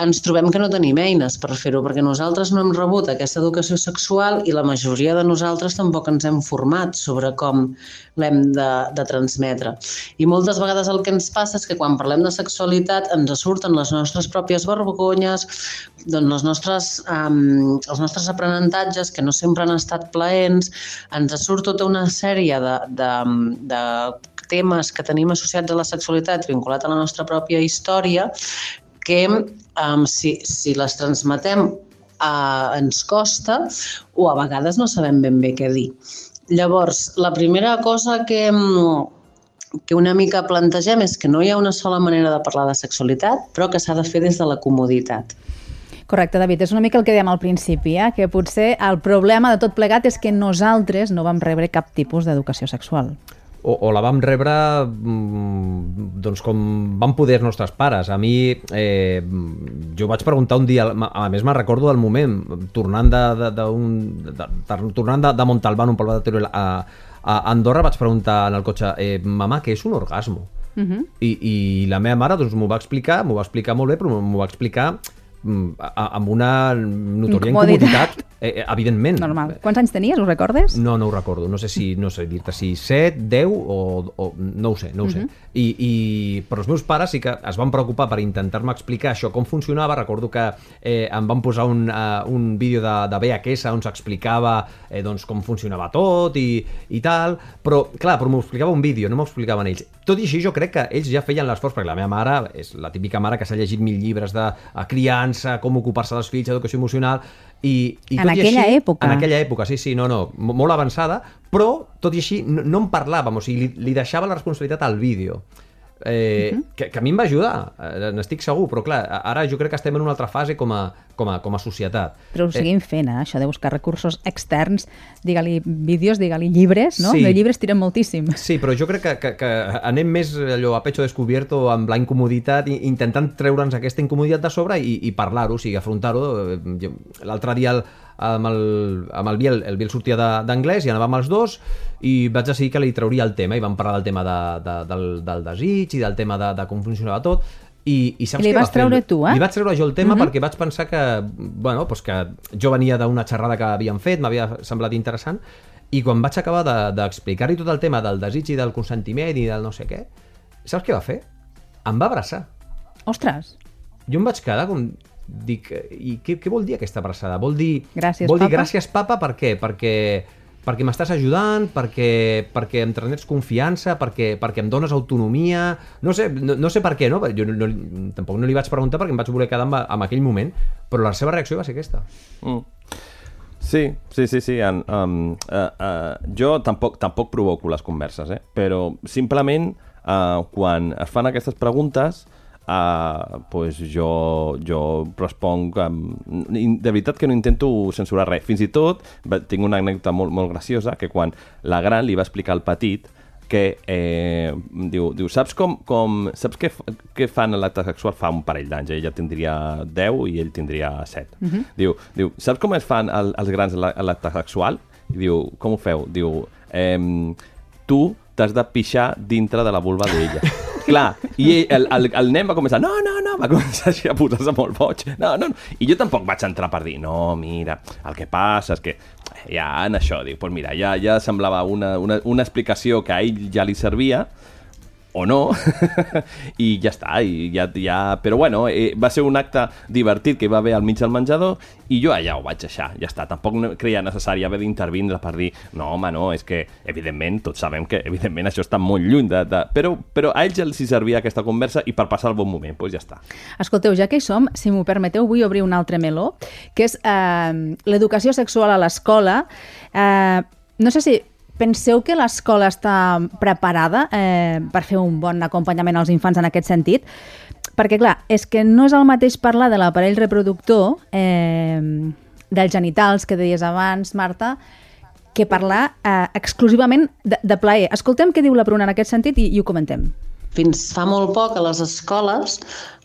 ens trobem que no tenim eines per fer-ho, perquè nosaltres no hem rebut aquesta educació sexual i la majoria de nosaltres tampoc ens hem format sobre com l'hem de, de transmetre. I moltes vegades el que ens passa és que quan parlem de sexualitat ens surten les nostres pròpies vergonyes, doncs les nostres, um, els nostres aprenentatges que no sempre han estat plaents, ens surt tota una sèrie de, de, de temes que tenim associats a la sexualitat vinculat a la nostra pròpia història que um, si, si les transmetem uh, ens costa o a vegades no sabem ben bé què dir. Llavors, la primera cosa que, mm, que una mica plantegem és que no hi ha una sola manera de parlar de sexualitat, però que s'ha de fer des de la comoditat. Correcte, David, és una mica el que dèiem al principi, eh? que potser el problema de tot plegat és que nosaltres no vam rebre cap tipus d'educació sexual. O, o la vam rebre mm, doncs com van poder els nostres pares. A mi, eh, jo vaig preguntar un dia, a més me'n recordo del moment, tornant de, de, de, un, de, de, tornant de, de Montalbán, un poble de Teruel, a, a Andorra, vaig preguntar en el cotxe, eh, mamà, què és un orgasmo? Uh -huh. I, I la meva mare doncs, m'ho va explicar, m'ho va explicar molt bé, però m'ho va explicar mm, amb una notoria Incomoditat. Eh, eh, evidentment. Normal. Quants anys tenies, ho recordes? No, no ho recordo. No sé si, no sé dir-te si 7, 10 o, o no ho sé, no ho sé. I, I, però els meus pares sí que es van preocupar per intentar-me explicar això com funcionava. Recordo que eh, em van posar un, uh, un vídeo de, de VHS on s'explicava eh, doncs, com funcionava tot i, i tal, però clar, però m'ho explicava un vídeo, no m'ho explicaven ells. Tot i així jo crec que ells ja feien l'esforç, perquè la meva mare és la típica mare que s'ha llegit mil llibres de eh, criança, com ocupar-se dels fills, educació emocional, i, i En aquella així, època. En aquella època, sí, sí, no, no, mo- molt avançada, però, tot i així, no, no en parlàvem, o sigui, li, li deixava la responsabilitat al vídeo. Eh, que, que a mi em va ajudar, eh, n'estic segur, però clar, ara jo crec que estem en una altra fase com a, com a, com a societat. Però ho seguim fent, eh? això de buscar recursos externs, digue-li vídeos, digue-li llibres, no? Sí. De llibres tiren moltíssim. Sí, però jo crec que, que, que anem més allò a pecho descobierto amb la incomoditat, intentant treure'ns aquesta incomoditat de sobre i, i parlar-ho, o sigui, afrontar-ho. Eh, L'altre dia el, amb, el, amb el Biel, el Biel sortia de- d'anglès i anàvem els dos i vaig decidir que li trauria el tema i vam parlar del tema de, de, del, del desig i del tema de, de com funcionava tot i, i saps I li què va vas fer? treure tu, eh? Li vaig treure jo el tema perquè vaig pensar que, bueno, doncs que jo venia d'una xerrada que havíem fet, m'havia semblat interessant, i quan vaig acabar de- d'explicar-li tot el tema del desig i del consentiment i del no sé què, saps què va fer? Em va abraçar. Ostres, Jo em vaig quedar com... Dic, i què, què vol dir aquesta abraçada? Vol dir... Gràcies, vol dir papa? gràcies, papa, per què? Perquè, perquè m'estàs ajudant, perquè, perquè em transmets confiança, perquè, perquè em dones autonomia... No sé, no, no sé per què, no? Jo no, no, tampoc no li vaig preguntar perquè em vaig voler quedar amb, amb aquell moment, però la seva reacció va ser aquesta. Mm. Sí, sí, sí, sí. En, um, uh, uh, jo tampoc, tampoc provoco les converses, eh? però simplement uh, quan es fan aquestes preguntes uh, pues jo, jo responc um, de veritat que no intento censurar res. Fins i tot tinc una anècdota molt, molt graciosa que quan la gran li va explicar al petit que eh, diu, diu, saps com, com saps què, què fan l'acte sexual fa un parell d'anys? Ella tindria 10 i ell tindria 7. Uh -huh. diu, diu, saps com es fan el, els grans l'acte sexual? I diu, com ho feu? Diu, eh, tu t'has de pixar dintre de la vulva d'ella. [laughs] Clar, i el, el, el nen va començar, no, no, no, va començar a posar-se molt boig. No, no, no. I jo tampoc vaig entrar per dir, no, mira, el que passa és que ja en això, dic, pues mira, ja, ja semblava una, una, una explicació que a ell ja li servia, o no, [laughs] i ja està, i ja, ja... però bueno, eh, va ser un acte divertit que hi va haver al mig del menjador i jo allà ho vaig deixar, ja està, tampoc creia necessari haver d'intervindre per dir no, home, no, és que evidentment, tots sabem que evidentment això està molt lluny de... de... Però, però a ells els hi servia aquesta conversa i per passar el bon moment, doncs ja està. Escolteu, ja que hi som, si m'ho permeteu, vull obrir un altre meló, que és eh, l'educació sexual a l'escola. Eh, no sé si Penseu que l'escola està preparada eh, per fer un bon acompanyament als infants en aquest sentit? Perquè, clar, és que no és el mateix parlar de l'aparell reproductor, eh, dels genitals que deies abans, Marta, que parlar eh, exclusivament de, de plaer. Escoltem què diu la Bruna en aquest sentit i, i ho comentem. Fins fa molt poc a les escoles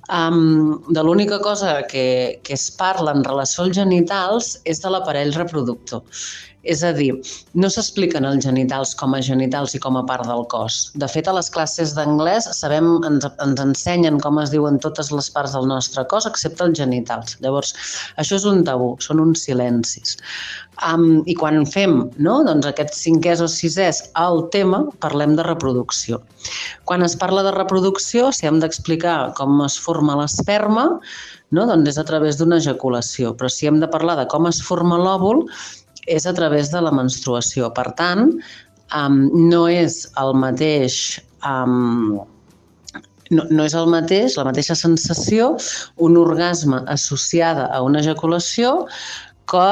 um, de l'única cosa que, que es parla en relació als genitals és de l'aparell reproductor. És a dir, no s'expliquen els genitals com a genitals i com a part del cos. De fet, a les classes d'anglès sabem, ens, ens ensenyen com es diuen totes les parts del nostre cos, excepte els genitals. Llavors, això és un tabú, són uns silencis. Um, I quan fem no, doncs aquests cinquès o sisès al tema, parlem de reproducció. Quan es parla de reproducció, si hem d'explicar com es forma l'esperma, no, doncs és a través d'una ejaculació. Però si hem de parlar de com es forma l'òvul, és a través de la menstruació. Per tant, um, no és el mateix... Um, no, no és el mateix, la mateixa sensació, un orgasme associada a una ejaculació que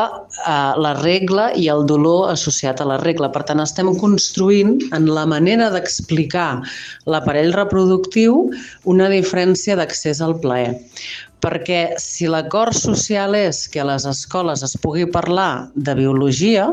eh, la regla i el dolor associat a la regla. Per tant, estem construint en la manera d'explicar l'aparell reproductiu una diferència d'accés al plaer perquè si l'acord social és que a les escoles es pugui parlar de biologia,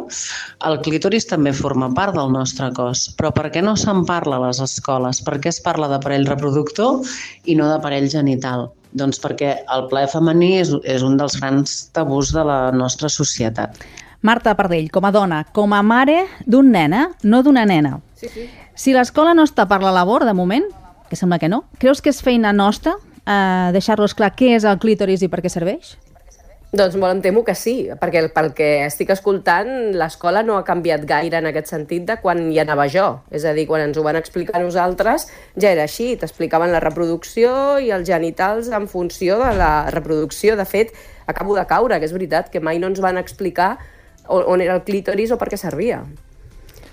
el clítoris també forma part del nostre cos. Però per què no se'n parla a les escoles? Per què es parla d'aparell reproductor i no d'aparell genital? Doncs perquè el plaer femení és, és un dels grans tabús de la nostra societat. Marta Pardell, com a dona, com a mare d'un nena, no d'una nena. Sí, sí. Si l'escola no està per la labor, de moment, que sembla que no, creus que és feina nostra eh, deixar-los clar què és el clítoris i per què serveix? Doncs molt em temo que sí, perquè pel que estic escoltant, l'escola no ha canviat gaire en aquest sentit de quan hi anava jo. És a dir, quan ens ho van explicar nosaltres, ja era així, t'explicaven la reproducció i els genitals en funció de la reproducció. De fet, acabo de caure, que és veritat, que mai no ens van explicar on era el clítoris o per què servia.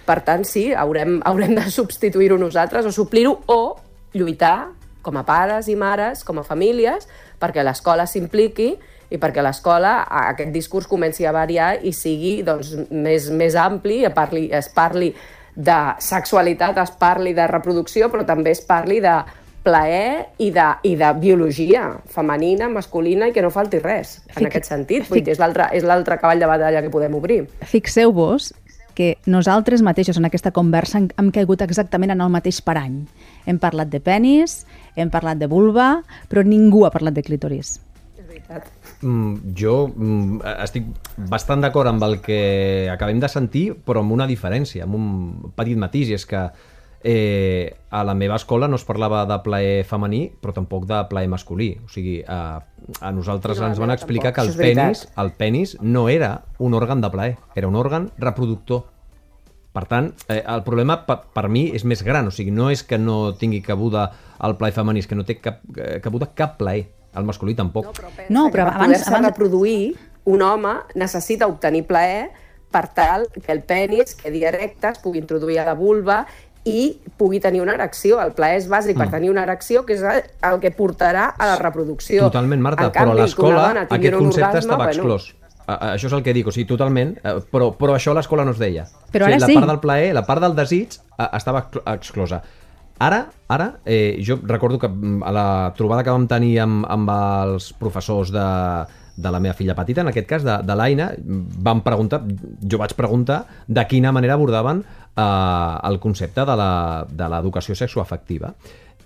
Per tant, sí, haurem, haurem de substituir-ho nosaltres o suplir-ho o lluitar com a pares i mares, com a famílies, perquè l'escola s'impliqui i perquè l'escola aquest discurs comenci a variar i sigui doncs, més, més ampli, es parli, es parli de sexualitat, es parli de reproducció, però també es parli de plaer i de, i de biologia femenina, masculina i que no falti res en Fic... aquest sentit. Vull dir, és l'altre cavall de batalla que podem obrir. Fixeu-vos que nosaltres mateixos en aquesta conversa hem caigut exactament en el mateix parany. Hem parlat de penis, hem parlat de vulva, però ningú ha parlat de clítoris. És veritat. Mm, jo mm, estic bastant d'acord amb el que acabem de sentir, però amb una diferència, amb un petit matís, i és que eh, a la meva escola no es parlava de plaer femení, però tampoc de plaer masculí. O sigui, a, a nosaltres no, ens van explicar tampoc. que el penis, el penis no era un òrgan de plaer, era un òrgan reproductor. Per tant, eh, el problema per, per mi és més gran, o sigui, no és que no tingui cabuda el plaer femení, és que no té cap, eh, cabuda cap plaer, el masculí tampoc. No, però, no, però per abans, abans... reproduir, un home necessita obtenir plaer per tal que el penis quedi erecte, es pugui introduir a la vulva i pugui tenir una erecció. El plaer és bàsic mm. per tenir una erecció, que és el que portarà a la reproducció. Totalment, Marta, canvi, però a l'escola aquest concepte orgasme, estava bueno, exclòs a, això és el que dic, o sigui, totalment, eh, però, però això a l'escola no es deia. Però o sigui, ara la sí. part del plaer, la part del desig, eh, estava exclo- exclosa. Ara, ara eh, jo recordo que mm, a la trobada que vam tenir amb, amb els professors de, de la meva filla petita, en aquest cas de, de l'Aina, vam preguntar, jo vaig preguntar de quina manera abordaven eh, el concepte de la- de l'educació sexoafectiva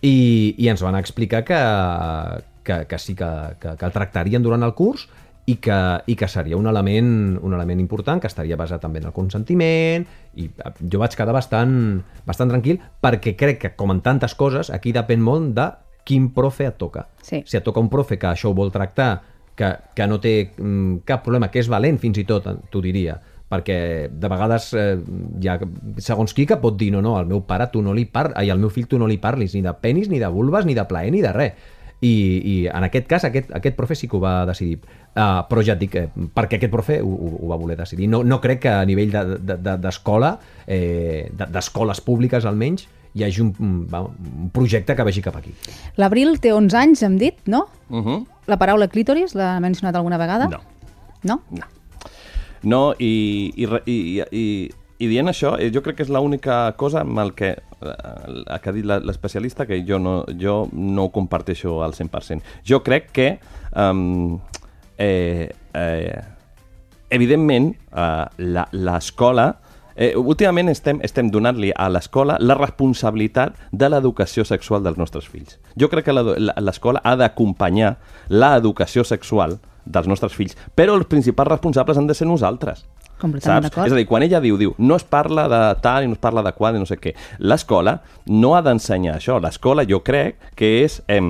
i, i ens van explicar que, que, que sí que, que, que el tractarien durant el curs i que, i que seria un element, un element important que estaria basat també en el consentiment i eh, jo vaig quedar bastant, bastant tranquil perquè crec que, com en tantes coses, aquí depèn molt de quin profe et toca. Sí. Si et toca un profe que això ho vol tractar, que, que no té mm, cap problema, que és valent fins i tot, t'ho diria, perquè de vegades eh, hi ha segons qui que pot dir no, no, al meu pare tu no li par ai, al meu fill tu no li parlis ni de penis, ni de vulves, ni de plaer, ni de res. I, i en aquest cas aquest, aquest profe sí que ho va decidir uh, però ja et dic, eh, perquè aquest profe ho, ho, ho va voler decidir no, no crec que a nivell d'escola de, de, d'escola, eh, de- d'escoles públiques almenys hi hagi un, un, va, un projecte que vagi cap aquí L'Abril té 11 anys, hem dit, no? Uh -huh. La paraula clítoris l'ha mencionat alguna vegada? No. No? No. No, i, i, i, i, i dient això, eh, jo crec que és l'única cosa amb el que, eh, que ha dit l'especialista que jo no, jo no ho comparteixo al 100%. Jo crec que um, eh, eh, evidentment eh, la- l'escola Eh, últimament estem, estem donant-li a l'escola la responsabilitat de l'educació sexual dels nostres fills. Jo crec que l'escola ha d'acompanyar l'educació sexual dels nostres fills, però els principals responsables han de ser nosaltres. Completament d'acord. És a dir, quan ella diu, diu, no es parla de tal i no es parla de qual i no sé què, l'escola no ha d'ensenyar això. L'escola jo crec que és... Eh,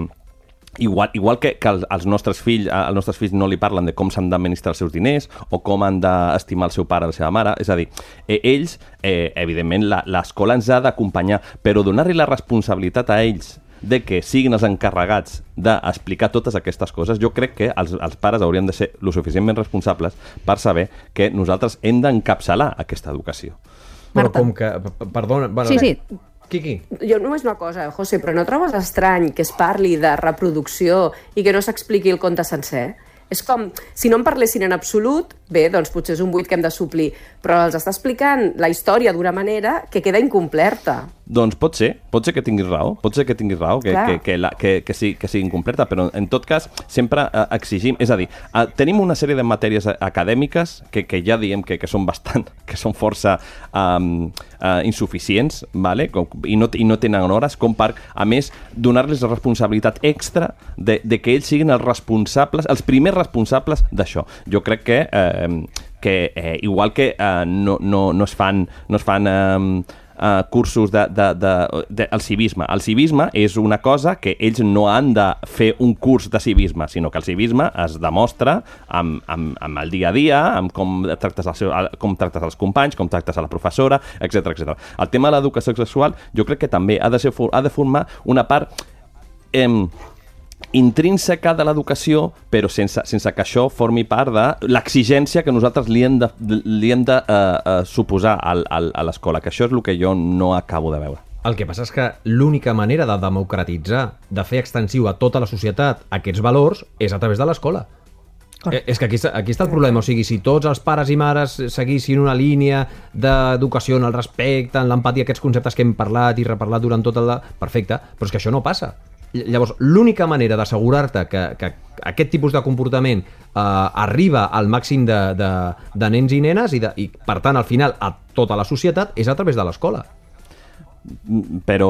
Igual, igual que, que els, nostres fills als nostres fills no li parlen de com s'han d'administrar els seus diners o com han d'estimar el seu pare o la seva mare, és a dir, eh, ells, eh, evidentment, la- l'escola ens ha d'acompanyar, però donar-li la responsabilitat a ells de que siguin els encarregats d'explicar totes aquestes coses, jo crec que els, els pares haurien de ser lo suficientment responsables per saber que nosaltres hem d'encapçalar aquesta educació. però Marta. com que, perdona bueno, Sí, sí. Quiqui, Jo només una cosa, José, però no trobes estrany que es parli de reproducció i que no s'expliqui el conte sencer? És com, si no en parlessin en absolut, bé, doncs potser és un buit que hem de suplir, però els està explicant la història d'una manera que queda incomplerta. Doncs pot ser, pot ser que tinguis raó, pot ser que tinguis raó, que, Clar. que, que, la, que, que, sigui, que sigui incompleta, però en tot cas sempre eh, exigim, és a dir, eh, tenim una sèrie de matèries acadèmiques que, que ja diem que, que són bastant, [laughs] que són força um, uh, insuficients, vale? com, i, no, i no tenen hores, com per, a més, donar-los la responsabilitat extra de, de que ells siguin els responsables, els primers responsables d'això. Jo crec que eh, que eh, igual que eh, no, no, no es fan, no es fan eh, eh, cursos de, de, de, de, el civisme. El civisme és una cosa que ells no han de fer un curs de civisme, sinó que el civisme es demostra amb, amb, amb el dia a dia, amb com tractes, el seu, com tractes els companys, com tractes a la professora, etc etc. El tema de l'educació sexual jo crec que també ha de, ser, ha de formar una part em, intrínseca de l'educació, però sense, sense que això formi part de l'exigència que nosaltres li hem de, li hem de uh, uh, suposar al, al, a l'escola, que això és el que jo no acabo de veure. El que passa és que l'única manera de democratitzar, de fer extensiu a tota la societat aquests valors, és a través de l'escola. Correcte. Eh, És que aquí aquí està el problema, o sigui, si tots els pares i mares seguissin una línia d'educació en el respecte, en l'empatia, aquests conceptes que hem parlat i reparlat durant tot el... Perfecte, però és que això no passa. Ll- Llavors, l'única manera d'assegurar-te que, que aquest tipus de comportament eh, arriba al màxim de, de, de nens i nenes i, de, i, per tant, al final, a tota la societat, és a través de l'escola. Mm, Però,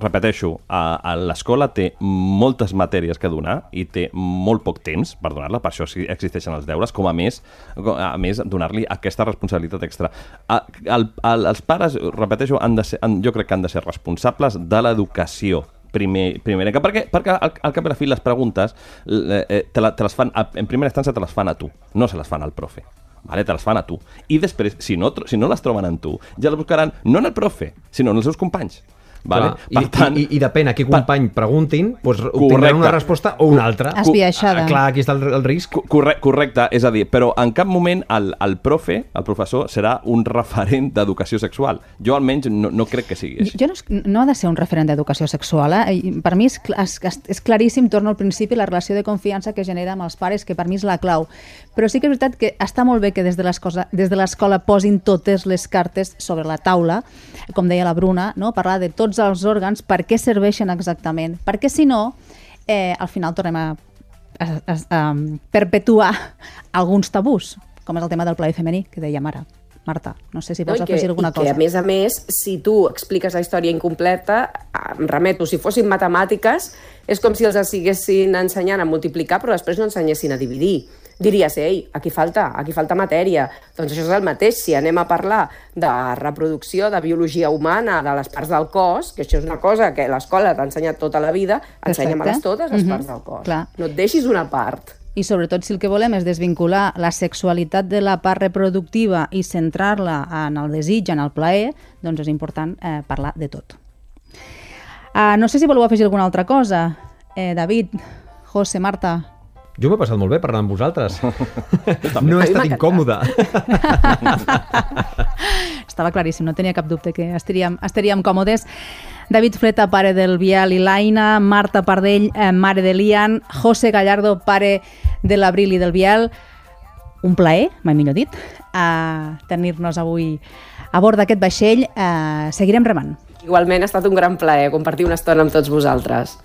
repeteixo, a, a l'escola té moltes matèries que donar i té molt poc temps per donar-la, per això existeixen els deures, com a més, a més donar-li aquesta responsabilitat extra. A, el, el, els pares, repeteixo, han de ser, han, jo crec que han de ser responsables de l'educació primer, primera, perquè, perquè al, al cap i la fi les preguntes eh, eh, te, la, te les fan, a- en primera instància te les fan a tu, no se les fan al profe. Vale, te les fan a tu. I després, si no, si no les troben en tu, ja les buscaran no en el profe, sinó en els seus companys. Vale? Clar, I, tant, i, i, depèn a qui company preguntin, doncs obtindran una resposta o una altra. Esbiaixada. Clar, aquí està el, el risc. Correcte, correcte, és a dir, però en cap moment el, el profe, el professor, serà un referent d'educació sexual. Jo almenys no, no crec que sigui així. Jo no, no ha de ser un referent d'educació sexual. Eh? Per mi és, és, és claríssim, torno al principi, la relació de confiança que genera amb els pares, que per mi és la clau. Però sí que és veritat que està molt bé que des de l'escola posin totes les cartes sobre la taula, com deia la Bruna, no? parlar de tots els òrgans, per què serveixen exactament. Perquè si no, eh, al final tornem a, a, a, a perpetuar [laughs] alguns tabús, com és el tema del plaer femení, que deia Mara. Marta, no sé si vols no, afegir alguna i cosa. Que, a més a més, si tu expliques la història incompleta, em remeto, si fossin matemàtiques, és com si els estiguessin ensenyant a multiplicar, però després no ensenyessin a dividir diries, ei, aquí falta, aquí falta matèria. Doncs això és el mateix, si anem a parlar de reproducció, de biologia humana, de les parts del cos, que això és una cosa que l'escola t'ha ensenyat tota la vida, ensenya-me-les totes, les mm -hmm. parts del cos. Clar. No et deixis una part. I sobretot si el que volem és desvincular la sexualitat de la part reproductiva i centrar-la en el desig, en el plaer, doncs és important eh, parlar de tot. Uh, no sé si voleu afegir alguna altra cosa. Eh, David, José, Marta, jo m'he passat molt bé parlant amb vosaltres. [laughs] no he estat incòmode. [laughs] Estava claríssim, no tenia cap dubte que estaríem, estaríem còmodes. David Fleta, pare del Biel i l'Aina, Marta Pardell, eh, mare de l'Ian, José Gallardo, pare de l'Abril i del Biel. Un plaer, mai millor dit, a tenir-nos avui a bord d'aquest vaixell. Eh, seguirem remant. Igualment ha estat un gran plaer compartir una estona amb tots vosaltres.